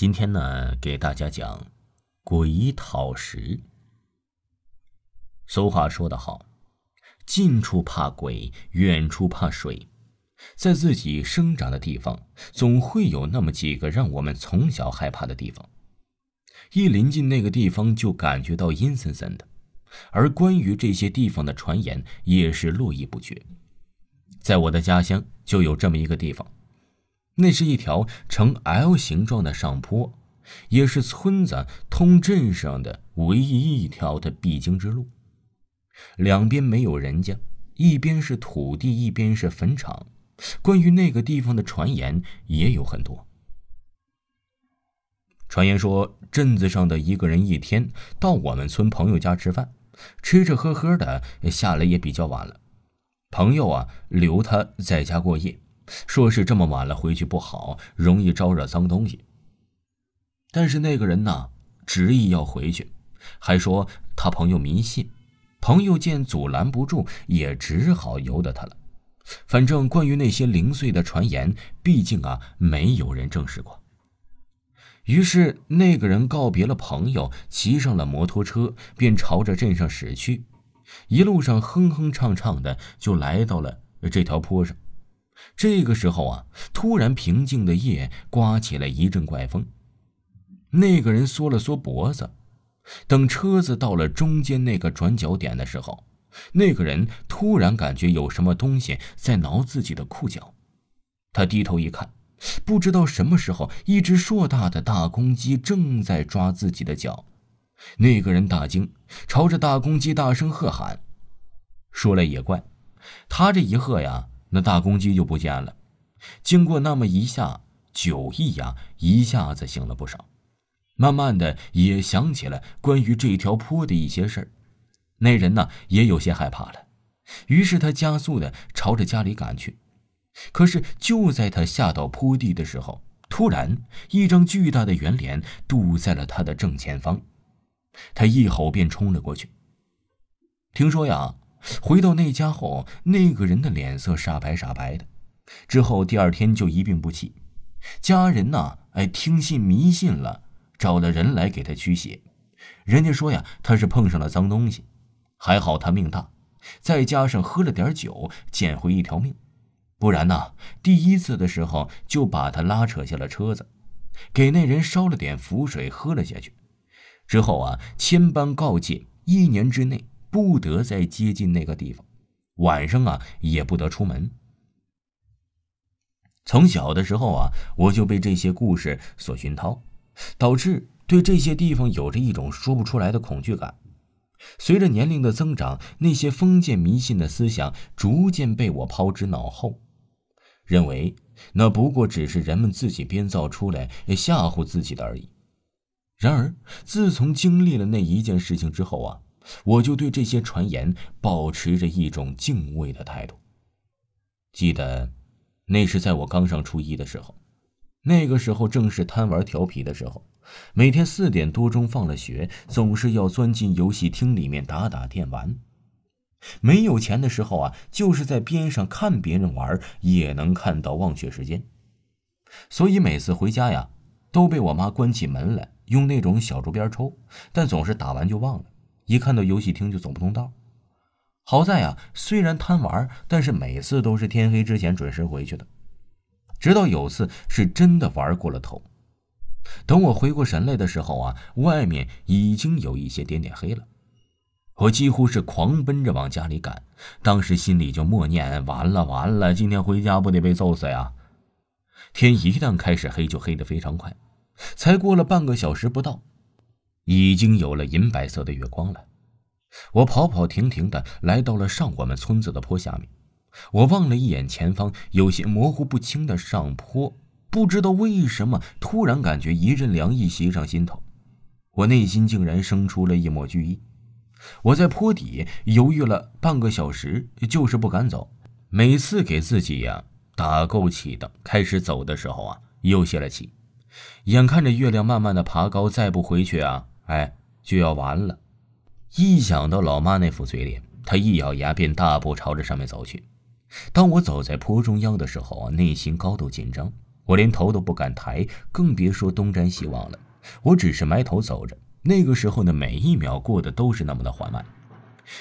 今天呢，给大家讲鬼讨食。俗话说得好，近处怕鬼，远处怕水。在自己生长的地方，总会有那么几个让我们从小害怕的地方。一临近那个地方，就感觉到阴森森的。而关于这些地方的传言，也是络绎不绝。在我的家乡，就有这么一个地方。那是一条呈 L 形状的上坡，也是村子通镇上的唯一一条的必经之路。两边没有人家，一边是土地，一边是坟场。关于那个地方的传言也有很多。传言说，镇子上的一个人一天到我们村朋友家吃饭，吃吃喝喝的下来也比较晚了。朋友啊，留他在家过夜。说是这么晚了回去不好，容易招惹脏东西。但是那个人呢，执意要回去，还说他朋友迷信。朋友见阻拦不住，也只好由得他了。反正关于那些零碎的传言，毕竟啊，没有人证实过。于是那个人告别了朋友，骑上了摩托车，便朝着镇上驶去。一路上哼哼唱唱的，就来到了这条坡上。这个时候啊，突然平静的夜刮起了一阵怪风。那个人缩了缩脖子，等车子到了中间那个转角点的时候，那个人突然感觉有什么东西在挠自己的裤脚。他低头一看，不知道什么时候，一只硕大的大公鸡正在抓自己的脚。那个人大惊，朝着大公鸡大声喝喊。说来也怪，他这一喝呀。那大公鸡就不见了。经过那么一下，酒意呀一下子醒了不少，慢慢的也想起了关于这条坡的一些事儿。那人呢也有些害怕了，于是他加速的朝着家里赶去。可是就在他下到坡地的时候，突然一张巨大的圆脸堵在了他的正前方，他一吼便冲了过去。听说呀。回到那家后，那个人的脸色煞白煞白的。之后第二天就一病不起。家人呐，哎，听信迷信了，找了人来给他驱邪。人家说呀，他是碰上了脏东西，还好他命大，再加上喝了点酒，捡回一条命。不然呐，第一次的时候就把他拉扯下了车子，给那人烧了点符水喝了下去。之后啊，千般告诫，一年之内。不得再接近那个地方，晚上啊也不得出门。从小的时候啊，我就被这些故事所熏陶，导致对这些地方有着一种说不出来的恐惧感。随着年龄的增长，那些封建迷信的思想逐渐被我抛之脑后，认为那不过只是人们自己编造出来吓唬自己的而已。然而，自从经历了那一件事情之后啊。我就对这些传言保持着一种敬畏的态度。记得，那是在我刚上初一的时候，那个时候正是贪玩调皮的时候，每天四点多钟放了学，总是要钻进游戏厅里面打打电玩。没有钱的时候啊，就是在边上看别人玩，也能看到忘却时间。所以每次回家呀，都被我妈关起门来，用那种小竹鞭抽，但总是打完就忘了。一看到游戏厅就走不动道。好在啊，虽然贪玩，但是每次都是天黑之前准时回去的。直到有次是真的玩过了头，等我回过神来的时候啊，外面已经有一些点点黑了。我几乎是狂奔着往家里赶，当时心里就默念：完了完了，今天回家不得被揍死呀！天一旦开始黑，就黑得非常快，才过了半个小时不到。已经有了银白色的月光了，我跑跑停停的来到了上我们村子的坡下面。我望了一眼前方有些模糊不清的上坡，不知道为什么突然感觉一阵凉意袭上心头，我内心竟然生出了一抹惧意。我在坡底犹豫了半个小时，就是不敢走。每次给自己呀打够气的开始走的时候啊，又泄了气。眼看着月亮慢慢的爬高，再不回去啊！哎，就要完了！一想到老妈那副嘴脸，他一咬牙便大步朝着上面走去。当我走在坡中央的时候啊，内心高度紧张。我连头都不敢抬，更别说东张西望了。我只是埋头走着。那个时候的每一秒过得都是那么的缓慢。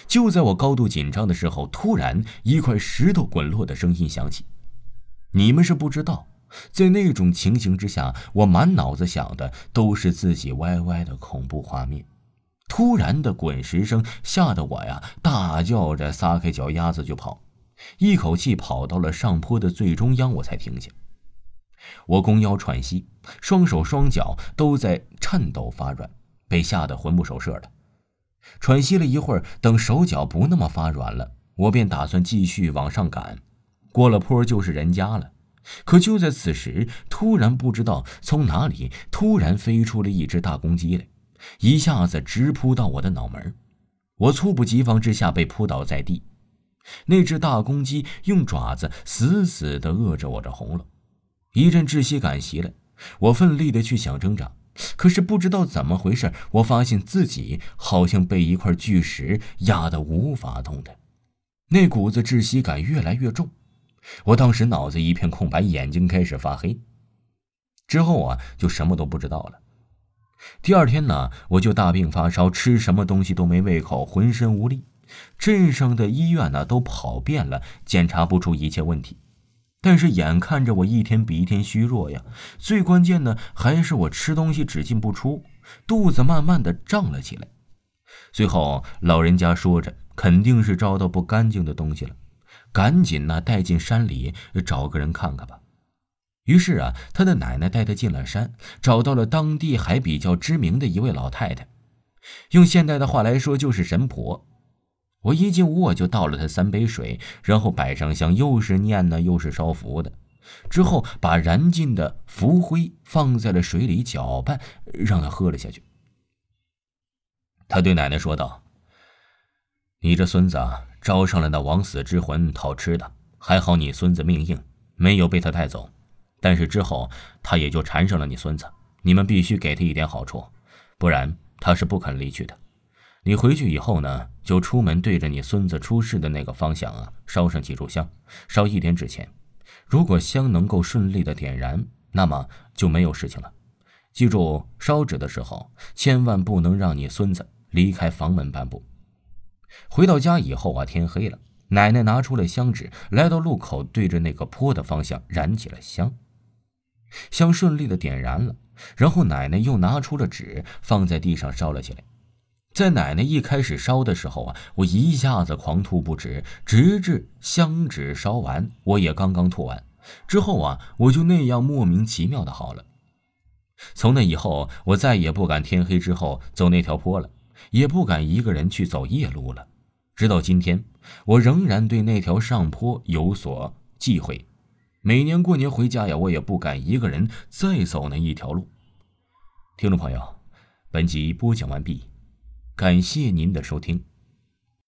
就在我高度紧张的时候，突然一块石头滚落的声音响起。你们是不知道，在那种情形之下，我满脑子想的都是自己歪歪的恐怖画面。突然的滚石声吓得我呀，大叫着撒开脚丫子就跑，一口气跑到了上坡的最中央，我才停下。我弓腰喘息，双手双脚都在颤抖发软，被吓得魂不守舍的。喘息了一会儿，等手脚不那么发软了，我便打算继续往上赶。过了坡就是人家了。可就在此时，突然不知道从哪里突然飞出了一只大公鸡来，一下子直扑到我的脑门。我猝不及防之下被扑倒在地。那只大公鸡用爪子死死地扼着我的喉咙。一阵窒息感袭来，我奋力的去想挣扎，可是不知道怎么回事，我发现自己好像被一块巨石压得无法动弹，那股子窒息感越来越重，我当时脑子一片空白，眼睛开始发黑。之后啊，就什么都不知道了。第二天呢，我就大病发烧，吃什么东西都没胃口，浑身无力，镇上的医院呢都跑遍了，检查不出一切问题。但是眼看着我一天比一天虚弱呀，最关键的还是我吃东西只进不出，肚子慢慢的胀了起来。最后老人家说着，肯定是招到不干净的东西了，赶紧呢带进山里找个人看看吧。于是啊，他的奶奶带他进了山，找到了当地还比较知名的一位老太太，用现代的话来说就是神婆。我一进屋，我就倒了他三杯水，然后摆上香，又是念呢，又是烧符的。之后把燃尽的符灰放在了水里搅拌，让他喝了下去。他对奶奶说道：“你这孙子啊招上了那枉死之魂讨吃的，还好你孙子命硬，没有被他带走。但是之后他也就缠上了你孙子，你们必须给他一点好处，不然他是不肯离去的。”你回去以后呢，就出门对着你孙子出事的那个方向啊，烧上几炷香，烧一点纸钱。如果香能够顺利的点燃，那么就没有事情了。记住，烧纸的时候千万不能让你孙子离开房门半步。回到家以后啊，天黑了，奶奶拿出了香纸，来到路口，对着那个坡的方向燃起了香。香顺利的点燃了，然后奶奶又拿出了纸，放在地上烧了起来。在奶奶一开始烧的时候啊，我一下子狂吐不止，直至香纸烧完，我也刚刚吐完。之后啊，我就那样莫名其妙的好了。从那以后，我再也不敢天黑之后走那条坡了，也不敢一个人去走夜路了。直到今天，我仍然对那条上坡有所忌讳。每年过年回家呀，我也不敢一个人再走那一条路。听众朋友，本集播讲完毕。感谢您的收听。